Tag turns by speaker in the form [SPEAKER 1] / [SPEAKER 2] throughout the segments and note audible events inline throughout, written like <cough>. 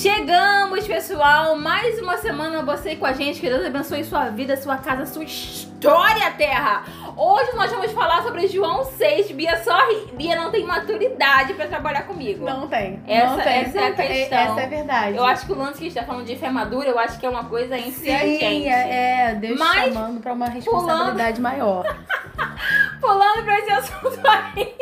[SPEAKER 1] Chegamos, pessoal! Mais uma semana você com a gente. Que Deus abençoe sua vida, sua casa, sua história, Terra! Hoje nós vamos falar sobre João 6. Bia só ri. Bia não tem maturidade pra trabalhar comigo.
[SPEAKER 2] Não tem.
[SPEAKER 1] Essa,
[SPEAKER 2] não tem.
[SPEAKER 1] essa é a questão.
[SPEAKER 2] Essa é verdade.
[SPEAKER 1] Eu acho que o lance que a gente tá falando de fé madura, eu acho que é uma coisa entre
[SPEAKER 2] Sim,
[SPEAKER 1] a gente.
[SPEAKER 2] é, é Deus
[SPEAKER 1] Mas,
[SPEAKER 2] chamando pra uma responsabilidade maior. <laughs>
[SPEAKER 1] Pulando pra esse assunto aí,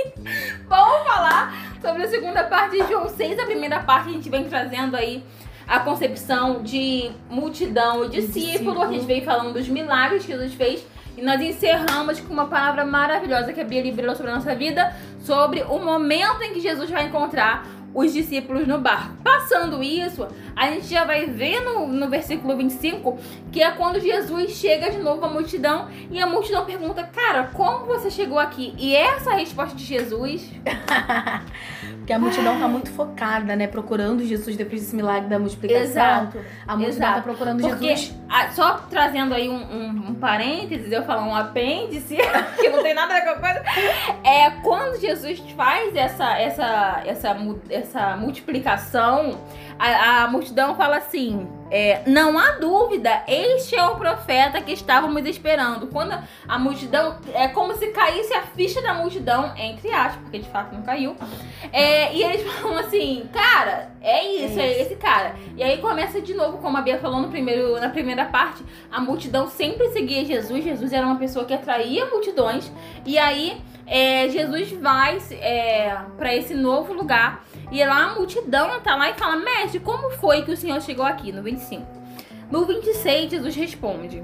[SPEAKER 1] vamos falar sobre a segunda parte de João 6. A primeira parte a gente vem trazendo aí a concepção de multidão e discípulo. A gente vem falando dos milagres que Jesus fez. E nós encerramos com uma palavra maravilhosa que a Bia liberou sobre a nossa vida, sobre o momento em que Jesus vai encontrar os discípulos no barco. Passando isso, a gente já vai ver no, no versículo 25 que é quando Jesus chega de novo à multidão e a multidão pergunta: Cara, como você chegou aqui? E essa é a resposta de Jesus. <laughs>
[SPEAKER 2] Porque a multidão tá muito focada, né? Procurando Jesus depois desse milagre da multiplicação.
[SPEAKER 1] Exato.
[SPEAKER 2] A multidão
[SPEAKER 1] Exato.
[SPEAKER 2] tá procurando
[SPEAKER 1] Porque,
[SPEAKER 2] Jesus.
[SPEAKER 1] ah, só trazendo aí um, um, um parênteses, eu falo um apêndice, <laughs> que não tem nada a ver com a coisa. É quando Jesus faz essa, essa, essa, mu- essa multiplicação, a, a multidão fala assim: é, não há dúvida, este é o profeta que estávamos esperando. Quando a, multidão, é como se caísse a ficha da multidão, entre aspas, porque de fato não caiu. É, e eles <laughs> falam assim, cara, é isso,
[SPEAKER 2] É
[SPEAKER 1] é,
[SPEAKER 2] isso.
[SPEAKER 1] esse cara. E aí começa de novo, como a Bia falou no primeiro, na primeira parte, a multidão sempre seguia Jesus. Jesus era uma pessoa que atraía multidões. E aí é, Jesus vai é, para esse novo lugar. E lá a multidão tá lá e fala, mestre, como foi que o senhor chegou aqui? No 25. No 26, Jesus responde.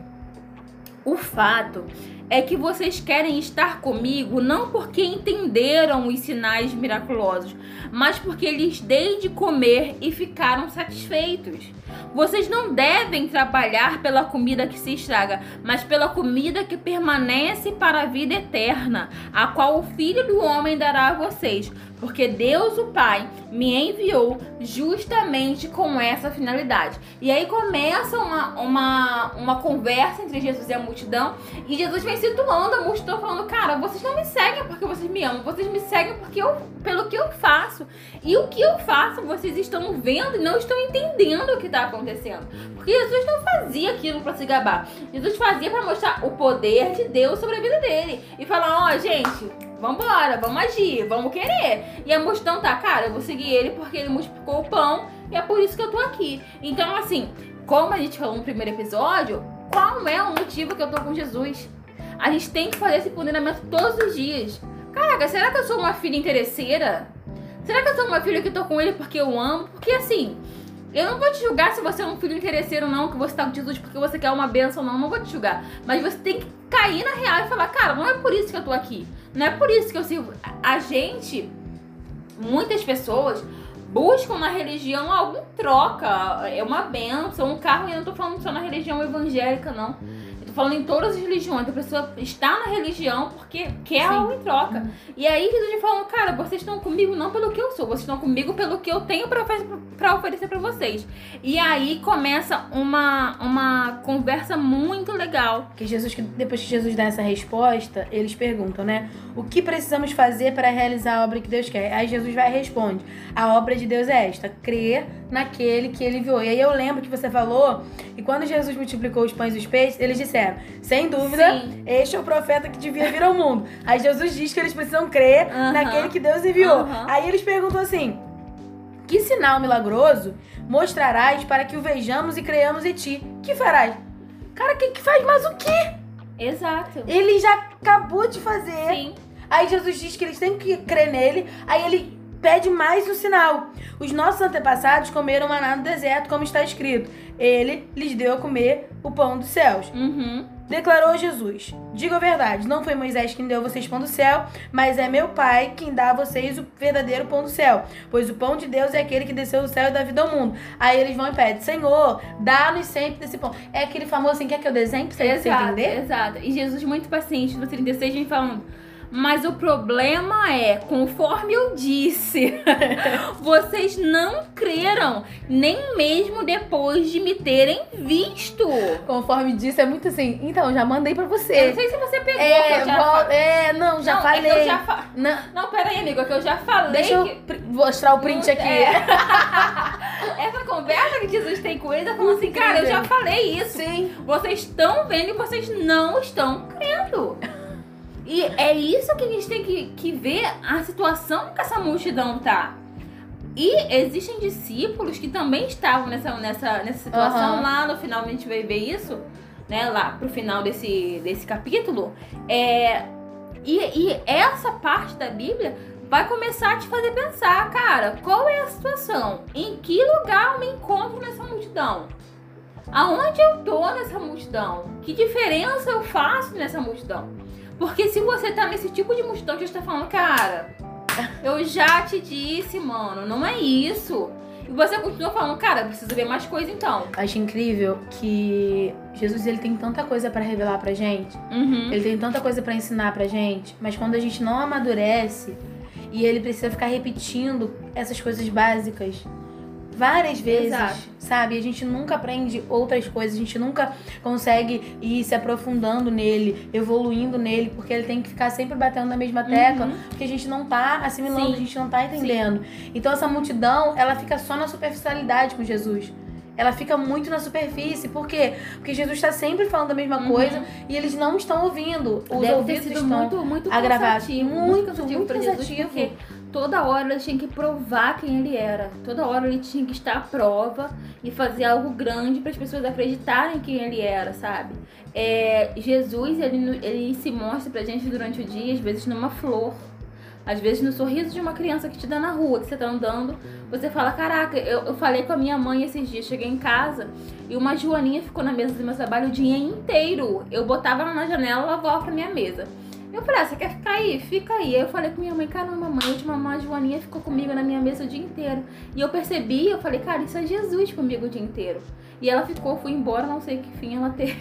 [SPEAKER 1] O fato é que vocês querem estar comigo não porque entenderam os sinais miraculosos, mas porque lhes dei de comer e ficaram satisfeitos. Vocês não devem trabalhar pela comida que se estraga, mas pela comida que permanece para a vida eterna, a qual o Filho do Homem dará a vocês, porque Deus, o Pai, me enviou justamente com essa finalidade. E aí começa uma, uma, uma conversa entre Jesus e a multidão, e Jesus vem situando a multidão, falando: Cara, vocês não me seguem porque vocês me amam, vocês me seguem porque eu, pelo que eu faço. E o que eu faço, vocês estão vendo e não estão entendendo o que está acontecendo. Porque Jesus não fazia aquilo para se gabar. Jesus fazia para mostrar o poder de Deus sobre a vida dele. E falar: Ó, gente, vambora, vamos agir, vamos querer. E a multidão tá, cara, eu vou seguir ele porque ele multiplicou o pão e é por isso que eu tô aqui. Então, assim, como a gente falou no primeiro episódio, qual é o motivo que eu tô com Jesus? A gente tem que fazer esse ponderamento todos os dias. Caraca, será que eu sou uma filha interesseira? Será que eu sou uma filha que tô com ele porque eu amo? Porque assim, eu não vou te julgar se você é um filho interesseiro ou não, que você tá com Jesus porque você quer uma benção ou não, não vou te julgar. Mas você tem que cair na real e falar, cara, não é por isso que eu tô aqui. Não é por isso que eu sirvo. A gente, muitas pessoas buscam na religião algum troca, é uma benção, um carro, e eu não tô falando só na religião evangélica, não. Falando em todas as religiões. A pessoa está na religião porque quer
[SPEAKER 2] Sim.
[SPEAKER 1] algo em troca. E aí Jesus falando, cara, vocês estão comigo não pelo que eu sou, vocês estão comigo pelo que eu tenho pra oferecer pra vocês. E aí começa uma, uma conversa muito legal.
[SPEAKER 2] Que Jesus, que depois que Jesus dá essa resposta, eles perguntam, né? O que precisamos fazer para realizar a obra que Deus quer? Aí Jesus vai e responde: A obra de Deus é esta, crer naquele que ele enviou. E aí eu lembro que você falou, e quando Jesus multiplicou os pães e os peixes, eles disseram: Sem dúvida,
[SPEAKER 1] Sim.
[SPEAKER 2] este é o profeta que devia vir ao mundo. Aí Jesus diz que eles precisam crer naquele que Deus enviou. Aí eles perguntam assim: Que sinal milagroso mostrarás para que o vejamos e creiamos em ti? Que farás? Cara, que, que faz mais o quê?
[SPEAKER 1] Exato.
[SPEAKER 2] Ele já acabou de fazer.
[SPEAKER 1] Sim.
[SPEAKER 2] Aí Jesus diz que eles têm que crer nele. Aí ele pede mais um sinal. Os nossos antepassados comeram maná no deserto, como está escrito. Ele lhes deu a comer o pão dos céus.
[SPEAKER 1] Uhum.
[SPEAKER 2] Declarou Jesus: Diga a verdade, não foi Moisés quem deu a vocês pão do céu, mas é meu Pai quem dá a vocês o verdadeiro pão do céu. Pois o pão de Deus é aquele que desceu do céu e dá vida ao mundo. Aí eles vão e pedem: Senhor, dá-nos sempre desse pão. É aquele famoso assim: quer que eu desenhe pra você,
[SPEAKER 1] Exato,
[SPEAKER 2] entender?
[SPEAKER 1] exato. E Jesus muito paciente no 36 vem falando. Mas o problema é, conforme eu disse, <laughs> vocês não creram, nem mesmo depois de me terem visto.
[SPEAKER 2] Conforme disse, é muito assim. Então, já mandei pra
[SPEAKER 1] Eu não
[SPEAKER 2] você.
[SPEAKER 1] sei se você pegou,
[SPEAKER 2] É,
[SPEAKER 1] já
[SPEAKER 2] vol- é, não, já
[SPEAKER 1] não,
[SPEAKER 2] falei.
[SPEAKER 1] É que eu já fa...
[SPEAKER 2] Não,
[SPEAKER 1] Não, pera aí, amigo, é que eu já falei
[SPEAKER 2] deixa eu
[SPEAKER 1] que...
[SPEAKER 2] mostrar o print aqui.
[SPEAKER 1] É. <laughs> essa conversa que Jesus tem com eles, é falando assim, cara, eu já falei isso.
[SPEAKER 2] Sim.
[SPEAKER 1] Vocês estão vendo e vocês não estão crendo. E é isso que a gente tem que, que ver a situação que essa multidão tá. E existem discípulos que também estavam nessa, nessa, nessa situação.
[SPEAKER 2] Aham.
[SPEAKER 1] Lá no final a gente vai ver isso, né? Lá pro final desse, desse capítulo. É, e, e essa parte da Bíblia vai começar a te fazer pensar, cara, qual é a situação? Em que lugar eu me encontro nessa multidão? Aonde eu tô nessa multidão? Que diferença eu faço nessa multidão? Porque se você tá nesse tipo de multidão que está falando, cara, eu já te disse, mano, não é isso. E você continua falando, cara, eu preciso ver mais coisa então.
[SPEAKER 2] Acho incrível que Jesus ele tem tanta coisa pra revelar pra gente.
[SPEAKER 1] Uhum.
[SPEAKER 2] Ele tem tanta coisa pra ensinar pra gente, mas quando a gente não amadurece e ele precisa ficar repetindo essas coisas básicas várias vezes,
[SPEAKER 1] Exato.
[SPEAKER 2] sabe? A gente nunca aprende outras coisas, a gente nunca consegue ir se aprofundando nele, evoluindo nele, porque ele tem que ficar sempre batendo na mesma tecla,
[SPEAKER 1] Uhum.
[SPEAKER 2] porque a gente não tá assimilando,
[SPEAKER 1] Sim.
[SPEAKER 2] a gente não tá entendendo. Então essa multidão, ela fica só na superficialidade com Jesus. Ela fica muito na superfície. Por quê? Porque Jesus está sempre falando a mesma
[SPEAKER 1] Uhum.
[SPEAKER 2] coisa e eles não estão ouvindo. Os
[SPEAKER 1] Deve
[SPEAKER 2] ouvidos estão
[SPEAKER 1] muito, muito
[SPEAKER 2] agravados. Muito,
[SPEAKER 1] Muito cansativo
[SPEAKER 2] muito cansativo.
[SPEAKER 1] Toda hora ele tinha que provar quem ele era. Toda hora ele tinha que estar à prova e fazer algo grande para as pessoas acreditarem quem ele era, sabe? É, Jesus, ele, ele se mostra pra gente durante o dia, às vezes numa flor. Às vezes no sorriso de uma criança que te dá na rua, que você tá andando, você fala, caraca, eu, eu falei com a minha mãe esses dias, cheguei em casa e uma joaninha ficou na mesa do meu trabalho o dia inteiro. Eu botava ela na janela, ela voltava pra minha mesa. Eu falei, ah, você quer ficar aí? Fica aí. Eu falei com minha mãe, caramba, mãe, a última mãe, a Joaninha ficou comigo na minha mesa o dia inteiro. E eu percebi, eu falei, cara, isso é Jesus comigo o dia inteiro. E ela ficou, foi embora, não sei que fim ela teve.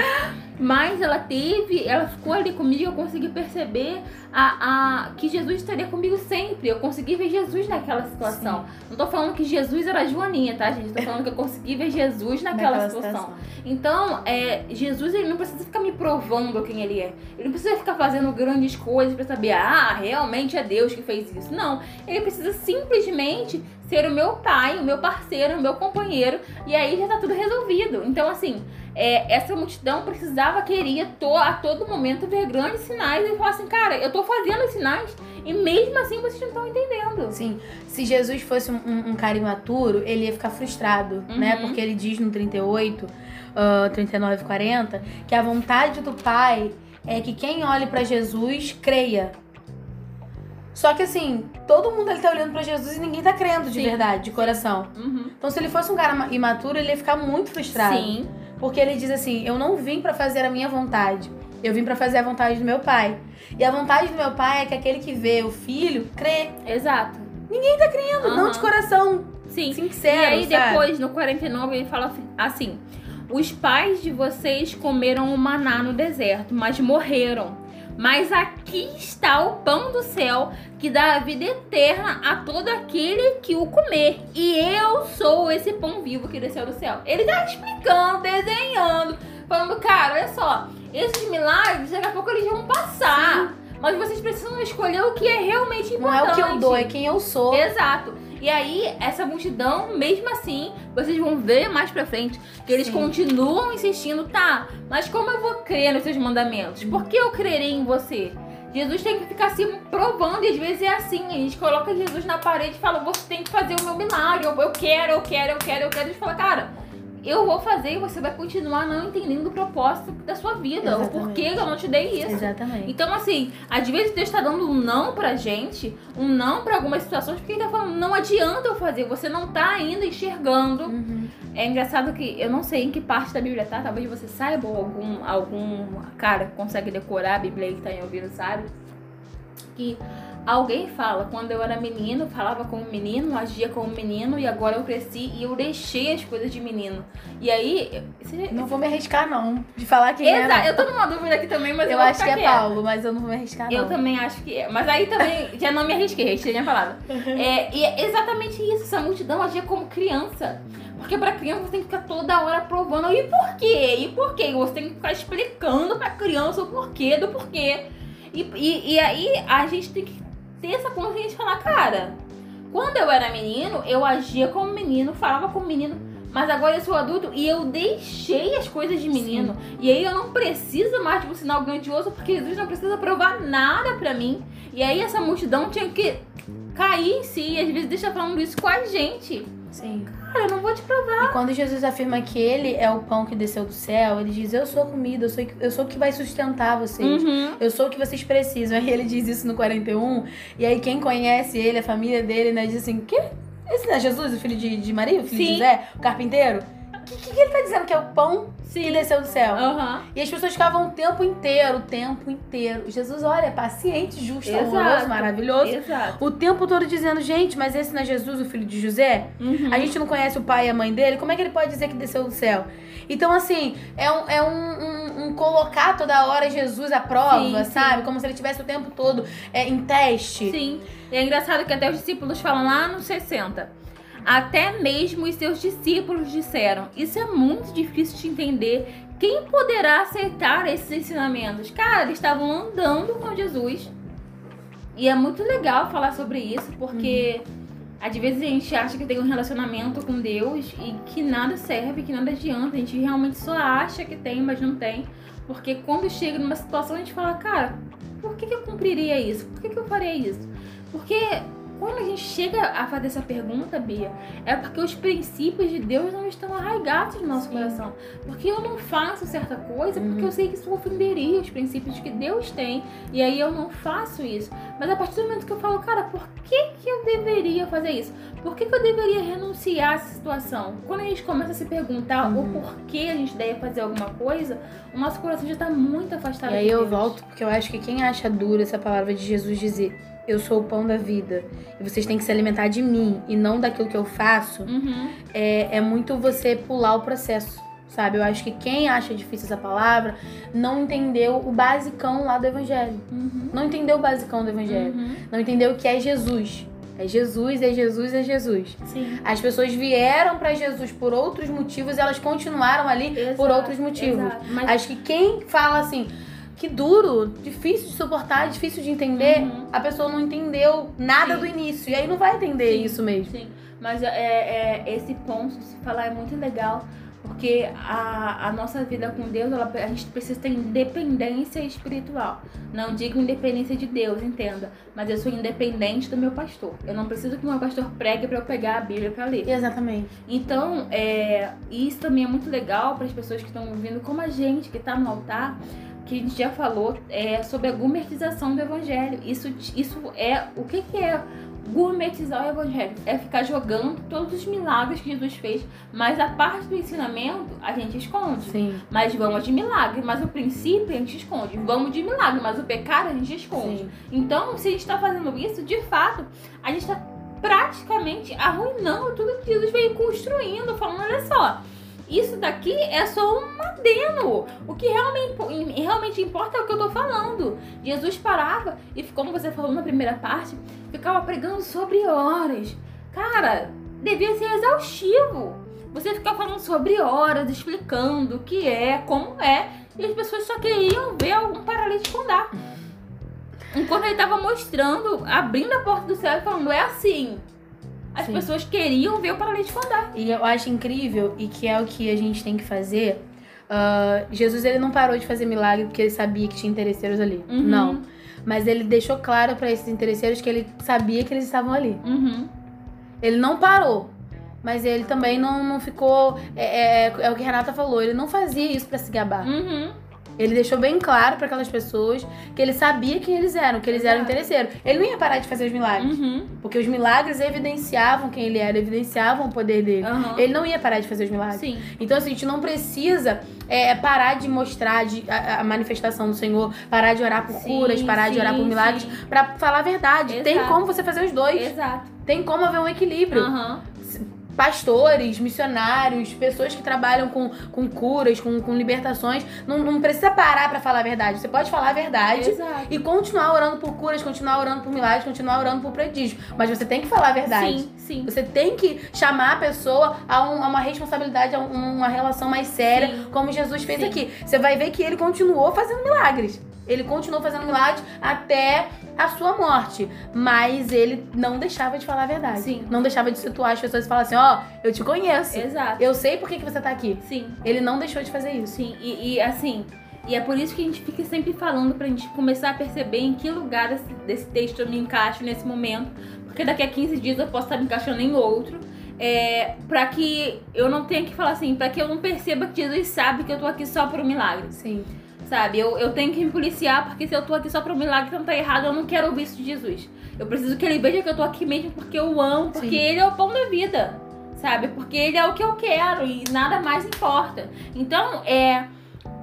[SPEAKER 1] <laughs> Mas ela teve, ela ficou ali comigo, eu consegui perceber a, a, que Jesus estaria comigo sempre. Eu consegui ver Jesus naquela situação. Não tô falando que Jesus era a Joaninha, tá, gente? Tô falando que eu consegui ver Jesus naquela,
[SPEAKER 2] naquela
[SPEAKER 1] situação. Então, é, Jesus ele não precisa ficar me provando quem ele é. Ele não precisa ficar fazendo grandes coisas pra saber, ah, realmente é Deus que fez isso. Não. Ele precisa simplesmente ser o meu pai, o meu parceiro, o meu companheiro. E aí já tá tudo resolvido. Então, assim, é, essa multidão precisava, queria to, a todo momento ver grandes sinais e falar assim, cara, eu tô fazendo os sinais e mesmo assim vocês não estão entendendo.
[SPEAKER 2] Sim, se Jesus fosse um, um, um cara imaturo, ele ia ficar frustrado,
[SPEAKER 1] Uhum.
[SPEAKER 2] né? Porque ele diz no 38, ah, 39 40, que a vontade do Pai é que quem olhe pra Jesus creia. Só que assim, todo mundo ele tá olhando pra Jesus e ninguém tá crendo de
[SPEAKER 1] Sim.
[SPEAKER 2] verdade, de coração.
[SPEAKER 1] Uhum.
[SPEAKER 2] Então, se ele fosse um cara ma- imaturo, ele ia ficar muito frustrado.
[SPEAKER 1] Sim.
[SPEAKER 2] Porque ele diz assim: Eu não vim pra fazer a minha vontade. Eu vim pra fazer a vontade do meu pai. E a vontade do meu pai é que aquele que vê o filho crê.
[SPEAKER 1] Exato.
[SPEAKER 2] Crendo, não
[SPEAKER 1] Aham.
[SPEAKER 2] de coração
[SPEAKER 1] Sim.
[SPEAKER 2] sincero.
[SPEAKER 1] e aí
[SPEAKER 2] sabe?
[SPEAKER 1] depois, no 49, ele fala assim: Os pais de vocês comeram o maná no deserto, mas morreram. Mas aqui está o pão do céu que dá a vida eterna a todo aquele que o comer. E eu sou esse pão vivo que desceu do céu. Ele tá explicando, desenhando, falando, cara, olha só, esses milagres daqui a pouco eles vão passar. Mas vocês precisam escolher o que é realmente
[SPEAKER 2] Não é
[SPEAKER 1] importante.
[SPEAKER 2] o que eu dou, é quem eu sou.
[SPEAKER 1] Exato. E aí, essa multidão, mesmo assim, vocês vão ver mais pra frente que eles
[SPEAKER 2] Sim.
[SPEAKER 1] continuam insistindo, tá, mas como eu vou crer nos seus mandamentos? Por que eu crerei em você? Jesus tem que ficar se provando, e às vezes é assim, a gente coloca Jesus na parede e fala, você tem que fazer o meu milagre, eu, eu quero, eu quero, eu quero, eu quero. A gente fala, cara, eu vou fazer e você vai continuar não entendendo o propósito da sua vida, o
[SPEAKER 2] Exatamente.
[SPEAKER 1] porquê que eu não te dei isso.
[SPEAKER 2] Exatamente.
[SPEAKER 1] Então, assim, às vezes Deus tá dando um não pra gente, um não pra algumas situações, porque ele tá falando, não adianta eu fazer, você não tá ainda enxergando.
[SPEAKER 2] Uhum.
[SPEAKER 1] É engraçado que eu não sei em que parte da Bíblia tá, talvez você saiba, ou algum, algum cara que consegue decorar a Bíblia aí que tá aí ouvindo, sabe? Que alguém fala, quando eu era menino, falava como menino, agia como menino, e agora eu cresci e eu deixei as coisas de menino. E aí. Você,
[SPEAKER 2] Não vou me arriscar, não. De falar quem é.
[SPEAKER 1] Exato, eu tô numa dúvida aqui também, mas eu,
[SPEAKER 2] Eu acho que é. Paulo, mas eu não vou me arriscar,
[SPEAKER 1] Eu
[SPEAKER 2] não.
[SPEAKER 1] também acho que é. Mas aí também <laughs> já não me arrisquei, retirei minha palavra. É, e é exatamente isso. Essa multidão agia como criança. Porque pra criança você tem que ficar toda hora provando. E por quê? E por quê? Você tem que ficar explicando pra criança o porquê do porquê. E, e, e aí a gente tem que ter essa consciência de falar, cara, Quando eu era menino, eu agia como menino, falava como menino. Mas agora eu sou adulto e eu deixei as coisas de menino. Sim. E aí eu não preciso mais de um sinal grandioso, porque Jesus não precisa provar nada pra mim. E aí essa multidão tinha que cair em si. E às vezes deixa falando isso com a gente.
[SPEAKER 2] Sim.
[SPEAKER 1] Cara, eu não vou te provar.
[SPEAKER 2] E quando Jesus afirma que ele é o pão que desceu do céu, ele diz: Eu sou a comida, eu sou, eu sou o que vai sustentar vocês.
[SPEAKER 1] Uhum.
[SPEAKER 2] Eu sou o que vocês precisam. <laughs> Aí ele diz isso no 41. E aí quem conhece ele, a família dele, né, diz assim: Que? Esse não é Jesus, o filho de, de Maria, o filho Sim. de José, o carpinteiro? O que, que, ele tá dizendo? Que é o pão Sim. que desceu do céu.
[SPEAKER 1] Uhum.
[SPEAKER 2] E as pessoas ficavam o tempo inteiro, o tempo inteiro. Jesus, olha, paciente, justo, Exato. amoroso, maravilhoso.
[SPEAKER 1] Exato.
[SPEAKER 2] O tempo todo dizendo, gente, mas esse não é Jesus, o filho de José?
[SPEAKER 1] Uhum.
[SPEAKER 2] A gente não conhece o pai e a mãe dele? Como é que ele pode dizer que desceu do céu? Então, assim, é um, é um, um, um colocar toda hora Jesus à prova, sim, sabe? Sim. Como se ele tivesse o tempo todo é, em teste.
[SPEAKER 1] Sim. E é engraçado que até os discípulos falam lá no 60 até mesmo os seus discípulos disseram: Isso é muito difícil de entender. Quem poderá aceitar esses ensinamentos? Cara, eles estavam andando com Jesus. E é muito legal falar sobre isso, porque uhum. às vezes a gente acha que tem um relacionamento com Deus e que nada serve, que nada adianta. A gente realmente só acha que tem, mas não tem. Porque quando chega numa situação, a gente fala, cara, por que, que eu cumpriria isso? Por que, que eu faria isso? Porque quando a gente chega a fazer essa pergunta, Bia, é porque os princípios de Deus não estão arraigados no nosso Sim. coração. Porque eu não faço certa coisa porque eu uhum. sei que isso ofenderia os princípios que Deus tem. E aí eu não faço isso. Mas a partir do momento que eu falo, cara, por que, que eu deveria fazer isso? Por que, que eu deveria renunciar a essa situação? Quando a gente começa a se perguntar uhum. o porquê a gente deve fazer alguma coisa, o nosso coração já está muito afastado
[SPEAKER 2] E aí eu volto, porque eu acho que quem acha dura essa palavra de Jesus dizer eu sou o pão da vida e vocês têm que se alimentar de mim e não daquilo que eu faço,
[SPEAKER 1] uhum.
[SPEAKER 2] é, é muito você pular o processo, sabe? Eu acho que quem acha difícil essa palavra não entendeu o basicão lá do evangelho.
[SPEAKER 1] Uhum.
[SPEAKER 2] Não entendeu o basicão do evangelho.
[SPEAKER 1] Uhum.
[SPEAKER 2] Não entendeu o que é Jesus. É Jesus, é Jesus, é Jesus.
[SPEAKER 1] Sim.
[SPEAKER 2] As pessoas vieram para Jesus por outros motivos e elas continuaram ali exato, por outros motivos. Mas... Acho que quem fala assim, que duro, difícil de suportar, difícil de entender, uhum. a pessoa não entendeu nada Sim. do início. E aí não vai entender
[SPEAKER 1] Sim.
[SPEAKER 2] isso mesmo.
[SPEAKER 1] Sim, mas é, é, esse ponto de se falar é muito legal. Porque a, a nossa vida com Deus, ela, a gente precisa ter independência espiritual. Não digo independência de Deus, entenda. Mas eu sou independente do meu pastor. Eu não preciso que o meu pastor pregue para eu pegar a Bíblia para ler.
[SPEAKER 2] Exatamente.
[SPEAKER 1] Então, é, isso também é muito legal para as pessoas que estão ouvindo, como a gente que está no altar que a gente já falou é, sobre a gourmetização do evangelho. Isso, isso é o que, que é gourmetizar o evangelho? É ficar jogando todos os milagres que Jesus fez, mas a parte do ensinamento a gente esconde.
[SPEAKER 2] Sim.
[SPEAKER 1] Mas vamos de milagre, mas o princípio a gente esconde. Vamos de milagre, mas o pecado a gente esconde. Sim. Então, se a gente está fazendo isso, de fato, a gente está praticamente arruinando tudo que Jesus veio construindo, falando, olha só isso daqui é só um adeno. O que realmente, realmente importa é o que eu tô falando. Jesus parava e, como você falou na primeira parte, ficava pregando sobre horas. Cara, devia ser exaustivo. Você ficar falando sobre horas, explicando o que é, como é, e as pessoas só queriam ver algum paralítico andar. Enquanto ele estava mostrando, abrindo a porta do céu e falando, é assim. As Sim. pessoas queriam ver o paralítico andar.
[SPEAKER 2] E eu acho incrível, e que é o que a gente tem que fazer. Uh, Jesus ele não parou de fazer milagre porque ele sabia que tinha interesseiros ali.
[SPEAKER 1] Uhum.
[SPEAKER 2] Não. Mas ele deixou claro para esses interesseiros que ele sabia que eles estavam ali.
[SPEAKER 1] Uhum.
[SPEAKER 2] Ele não parou. Mas ele também não, não ficou. É, é, é, o que a Renata falou, ele não fazia isso para se gabar.
[SPEAKER 1] Uhum.
[SPEAKER 2] Ele deixou bem claro para aquelas pessoas que ele sabia quem eles eram, que eles eram interesseiros. Ele não ia parar de fazer os milagres.
[SPEAKER 1] Uhum.
[SPEAKER 2] Porque os milagres evidenciavam quem ele era, evidenciavam o poder dele.
[SPEAKER 1] Uhum.
[SPEAKER 2] Ele não ia parar de fazer os milagres.
[SPEAKER 1] Sim.
[SPEAKER 2] Então, assim, a gente não precisa é, parar de mostrar de, a, a, manifestação do Senhor, parar de orar por sim, curas, parar sim, de orar por milagres, para falar a verdade. Exato. Tem como você fazer os dois.
[SPEAKER 1] Exato.
[SPEAKER 2] Tem como haver um equilíbrio.
[SPEAKER 1] Uhum
[SPEAKER 2] pastores, missionários, pessoas que trabalham com, com curas, com, com libertações. Não, não precisa parar para falar a verdade. Você pode falar a verdade
[SPEAKER 1] Exato.
[SPEAKER 2] e continuar orando por curas, continuar orando por milagres, continuar orando por prodígios. Mas você tem que falar a verdade.
[SPEAKER 1] Sim, sim.
[SPEAKER 2] Você tem que chamar a pessoa a, um, a uma responsabilidade, a um, uma relação mais séria, sim. como Jesus fez sim. aqui. Você vai ver que ele continuou fazendo milagres. Ele continuou fazendo milagres até a sua morte. Mas ele não deixava de falar a verdade.
[SPEAKER 1] Sim.
[SPEAKER 2] Não deixava de situar as pessoas e falar assim: ó, eu te conheço.
[SPEAKER 1] Exato.
[SPEAKER 2] Eu sei por que, que você tá aqui.
[SPEAKER 1] Sim.
[SPEAKER 2] Ele não deixou de fazer isso.
[SPEAKER 1] Sim, e, e, assim, e é por isso que a gente fica sempre falando pra gente começar a perceber em que lugar desse, desse texto eu me encaixo nesse momento, porque daqui a 15 dias eu posso estar me encaixando em outro. É, para que eu não tenha que falar assim, para que eu não perceba que Jesus sabe que eu tô aqui só por um milagre.
[SPEAKER 2] Sim.
[SPEAKER 1] Sabe? Eu, eu tenho que me policiar, porque se eu tô aqui só por um milagre, então tá errado, eu não quero ouvir isso de Jesus. Eu preciso que ele veja que eu tô aqui mesmo porque eu amo, porque
[SPEAKER 2] Sim.
[SPEAKER 1] ele é o pão da vida. Sabe? Porque ele é o que eu quero e nada mais importa. Então, é.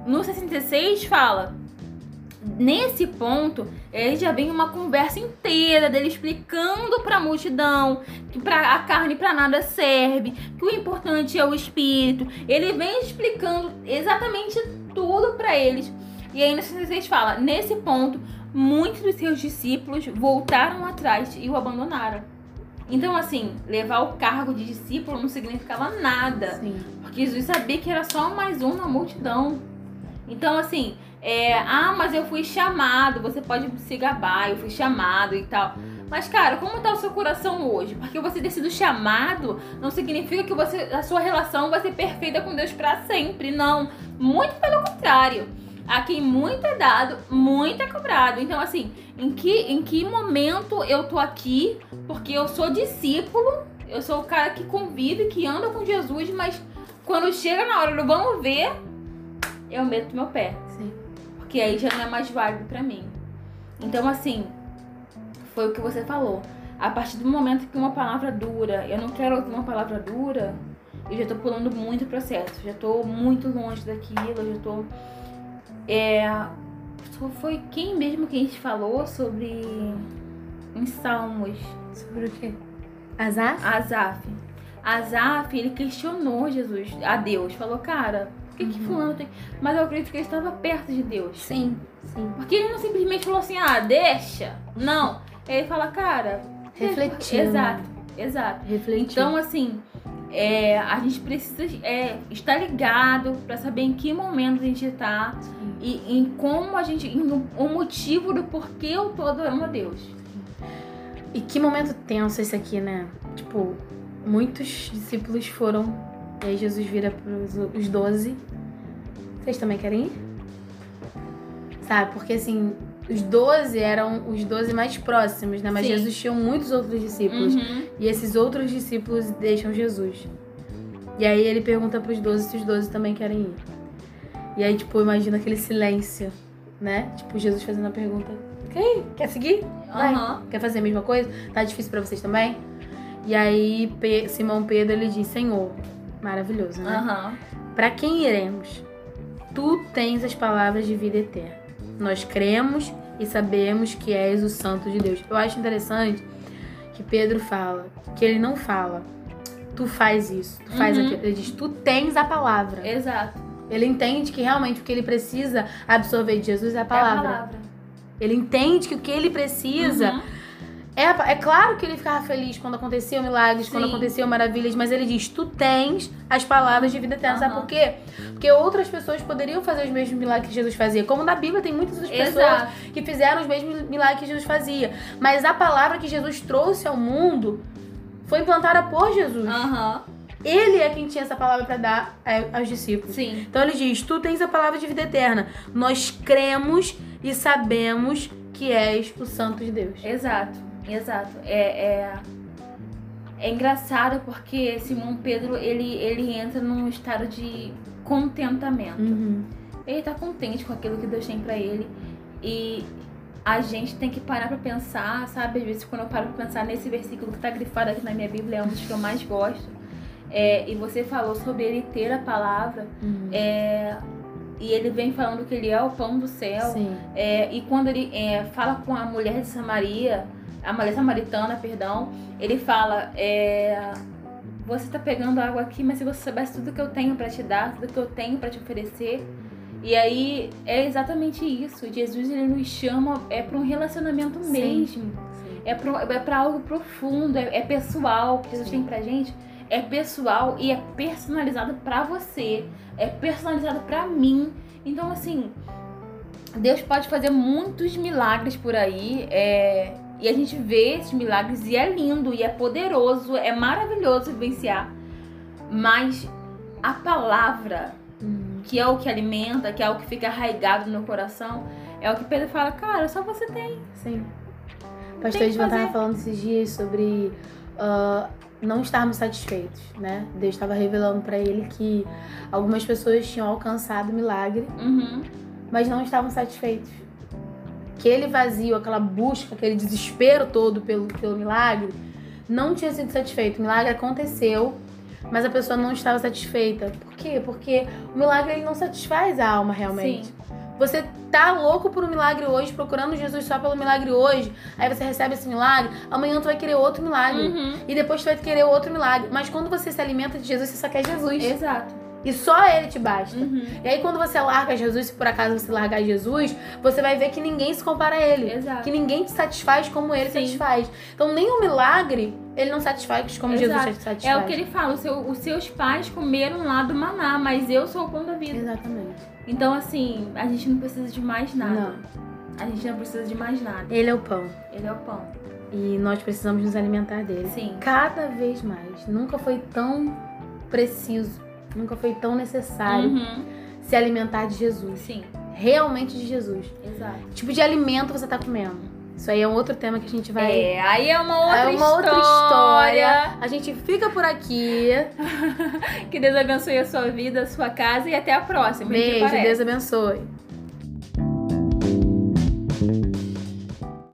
[SPEAKER 1] No 66 fala. Nesse ponto, ele já vem uma conversa inteira dele explicando pra multidão que pra, a carne pra nada serve, que o importante é o espírito. Ele vem explicando exatamente tudo pra eles. E aí no 66 fala, nesse ponto, muitos dos seus discípulos voltaram atrás e o abandonaram. Então, assim, levar o cargo de discípulo não significava nada.
[SPEAKER 2] Sim.
[SPEAKER 1] Porque Jesus sabia que era só mais um na multidão. Então, assim, é, ah, mas eu fui chamado, você pode se gabar, eu fui chamado e tal. Mas, cara, como tá o seu coração hoje? Porque você ter sido chamado não significa que você, a sua relação vai ser perfeita com Deus pra sempre. Não. Muito pelo contrário. A quem muito é dado, muito é cobrado. Então, assim, em que, em que momento eu tô aqui? Porque eu sou discípulo, eu sou o cara que convive, que anda com Jesus, mas quando chega na hora do vamos ver, eu meto meu pé.
[SPEAKER 2] Sim.
[SPEAKER 1] Porque aí já não é mais válido pra mim. Então, assim, foi o que você falou. A partir do momento que uma palavra dura, eu não quero ouvir uma palavra dura, eu já tô pulando muito processo. Já tô muito longe daquilo, eu já tô. É. Foi quem mesmo que a gente falou sobre. Em Salmos.
[SPEAKER 2] Sobre o quê? Azar?
[SPEAKER 1] Azaf. Azaf, ele questionou Jesus, a Deus. Falou, cara, por que, que fulano tem. Mas eu acredito que ele estava perto de Deus.
[SPEAKER 2] Sim, sim.
[SPEAKER 1] Porque ele não simplesmente falou assim, ah, deixa. Não. Ele fala, cara.
[SPEAKER 2] Refletiu.
[SPEAKER 1] Exato, exato.
[SPEAKER 2] Refletir.
[SPEAKER 1] Então, assim, é, a gente precisa é, estar ligado pra saber em que momento a gente tá
[SPEAKER 2] Sim.
[SPEAKER 1] E em como a gente. Em, o motivo do porquê eu tô adorando a Deus.
[SPEAKER 2] E que momento tenso esse aqui, né? Tipo, muitos discípulos foram. E aí Jesus vira pros os doze. Vocês também querem ir? Sabe? Porque assim, os doze eram os doze mais próximos, né? Mas
[SPEAKER 1] Sim.
[SPEAKER 2] Jesus tinha muitos outros discípulos.
[SPEAKER 1] Uhum.
[SPEAKER 2] E esses outros discípulos deixam Jesus. E aí ele pergunta pros doze se os doze também querem ir. E aí, tipo, imagina aquele silêncio, né? Tipo, Jesus fazendo a pergunta: ir? Quer seguir? Vai.
[SPEAKER 1] Aham.
[SPEAKER 2] Quer fazer a mesma coisa? Tá difícil pra vocês também? E aí, Simão Pedro ele diz: Senhor, maravilhoso, né?
[SPEAKER 1] Aham.
[SPEAKER 2] Pra quem iremos? Tu tens as palavras de vida eterna. Nós cremos e sabemos que és o Santo de Deus. Eu acho interessante que Pedro fala, que ele não fala, tu faz isso, tu faz
[SPEAKER 1] Uhum.
[SPEAKER 2] aquilo. Ele diz, tu tens a palavra.
[SPEAKER 1] Exato.
[SPEAKER 2] Ele entende que realmente o que ele precisa absorver de Jesus é a
[SPEAKER 1] É a
[SPEAKER 2] palavra.
[SPEAKER 1] palavra.
[SPEAKER 2] Ele entende que o que ele precisa
[SPEAKER 1] Uhum.
[SPEAKER 2] é, é claro que ele ficava feliz quando aconteciam milagres, quando
[SPEAKER 1] Sim.
[SPEAKER 2] aconteciam maravilhas, mas ele diz: Tu tens as palavras de vida eterna. Sabe
[SPEAKER 1] Aham.
[SPEAKER 2] por quê? Porque outras pessoas poderiam fazer os mesmos milagres que Jesus fazia. Como na Bíblia tem muitas outras pessoas que fizeram os mesmos milagres que Jesus fazia. Mas a palavra que Jesus trouxe ao mundo foi implantada por Jesus.
[SPEAKER 1] Aham.
[SPEAKER 2] Ele é quem tinha essa palavra para dar a- aos discípulos.
[SPEAKER 1] Sim.
[SPEAKER 2] Então ele diz: Tu tens a palavra de vida eterna. Nós cremos e sabemos que és o Santo de Deus.
[SPEAKER 1] Exato, exato. É, é, é engraçado porque Simão Pedro ele, ele entra num estado de contentamento.
[SPEAKER 2] Uhum.
[SPEAKER 1] Ele tá contente com aquilo que Deus tem pra ele. E a gente tem que parar pra pensar, sabe? Às vezes quando eu paro pra pensar nesse versículo que tá grifado aqui na minha Bíblia, é um dos que eu mais gosto. É, e você falou sobre ele ter a palavra.
[SPEAKER 2] Uhum.
[SPEAKER 1] é, e ele vem falando que ele é o pão do céu.
[SPEAKER 2] Sim.
[SPEAKER 1] É, e quando ele é, fala com a mulher de Samaria, a mulher samaritana, perdão, ele fala: é, Você tá pegando água aqui, mas se você soubesse tudo que eu tenho pra te dar, tudo que eu tenho pra te oferecer. E aí é exatamente isso. Jesus ele nos chama é para um relacionamento
[SPEAKER 2] Sim.
[SPEAKER 1] mesmo. É pra, é algo profundo, é, é pessoal. Que Jesus
[SPEAKER 2] Sim.
[SPEAKER 1] tem pra gente é pessoal e é personalizado pra você. É personalizado pra mim. Então, assim, Deus pode fazer muitos milagres por aí. É, e a gente vê esses milagres e é lindo, e é poderoso, é maravilhoso vivenciar. Mas a palavra,
[SPEAKER 2] Hum.
[SPEAKER 1] que é o que alimenta, que é o que fica arraigado no coração, é o que Pedro fala, cara, só você tem.
[SPEAKER 2] Sim. Pastor Edvan estava
[SPEAKER 1] fazer.
[SPEAKER 2] falando esses dias sobre ah, não estarmos satisfeitos, né? Deus estava revelando para ele que algumas pessoas tinham alcançado o milagre,
[SPEAKER 1] Uhum.
[SPEAKER 2] mas não estavam satisfeitos. Aquele vazio, aquela busca, aquele desespero todo pelo, pelo milagre, não tinha sido satisfeito. O milagre aconteceu, mas a pessoa não estava satisfeita. Por quê? Porque o milagre ele não satisfaz a alma realmente.
[SPEAKER 1] Sim.
[SPEAKER 2] Você tá louco por um milagre hoje, procurando Jesus só pelo milagre hoje, aí você recebe esse milagre, amanhã tu vai querer outro milagre.
[SPEAKER 1] Uhum.
[SPEAKER 2] E depois tu vai querer outro milagre. Mas quando você se alimenta de Jesus, você só quer Jesus.
[SPEAKER 1] Exato.
[SPEAKER 2] E só ele te basta.
[SPEAKER 1] Uhum.
[SPEAKER 2] E aí quando você larga Jesus, se por acaso você largar Jesus, você vai ver que ninguém se compara a ele.
[SPEAKER 1] Exato.
[SPEAKER 2] Que ninguém te satisfaz como ele
[SPEAKER 1] Sim.
[SPEAKER 2] satisfaz. Então nem o milagre, ele não satisfaz como
[SPEAKER 1] Exato.
[SPEAKER 2] Jesus te satisfaz.
[SPEAKER 1] É o que ele fala, o seu- os seus pais comeram lá do maná, mas eu sou o pão da vida.
[SPEAKER 2] Exatamente.
[SPEAKER 1] Então, assim, a gente não precisa de mais nada.
[SPEAKER 2] Não.
[SPEAKER 1] A gente não precisa de mais nada.
[SPEAKER 2] Ele é o pão.
[SPEAKER 1] Ele é o pão.
[SPEAKER 2] E nós precisamos nos alimentar dele.
[SPEAKER 1] Sim.
[SPEAKER 2] Cada vez mais. Nunca foi tão preciso, nunca foi tão necessário
[SPEAKER 1] Uhum.
[SPEAKER 2] se alimentar de Jesus.
[SPEAKER 1] Sim,
[SPEAKER 2] Realmente de Jesus.
[SPEAKER 1] exato.
[SPEAKER 2] Que tipo de alimento você tá comendo? Isso aí é um outro tema que a gente vai.
[SPEAKER 1] É, aí é uma outra
[SPEAKER 2] É uma outra história. A gente fica por aqui. <laughs>
[SPEAKER 1] Que Deus abençoe a sua vida, a sua casa e até a próxima.
[SPEAKER 2] Beijo. Deus abençoe.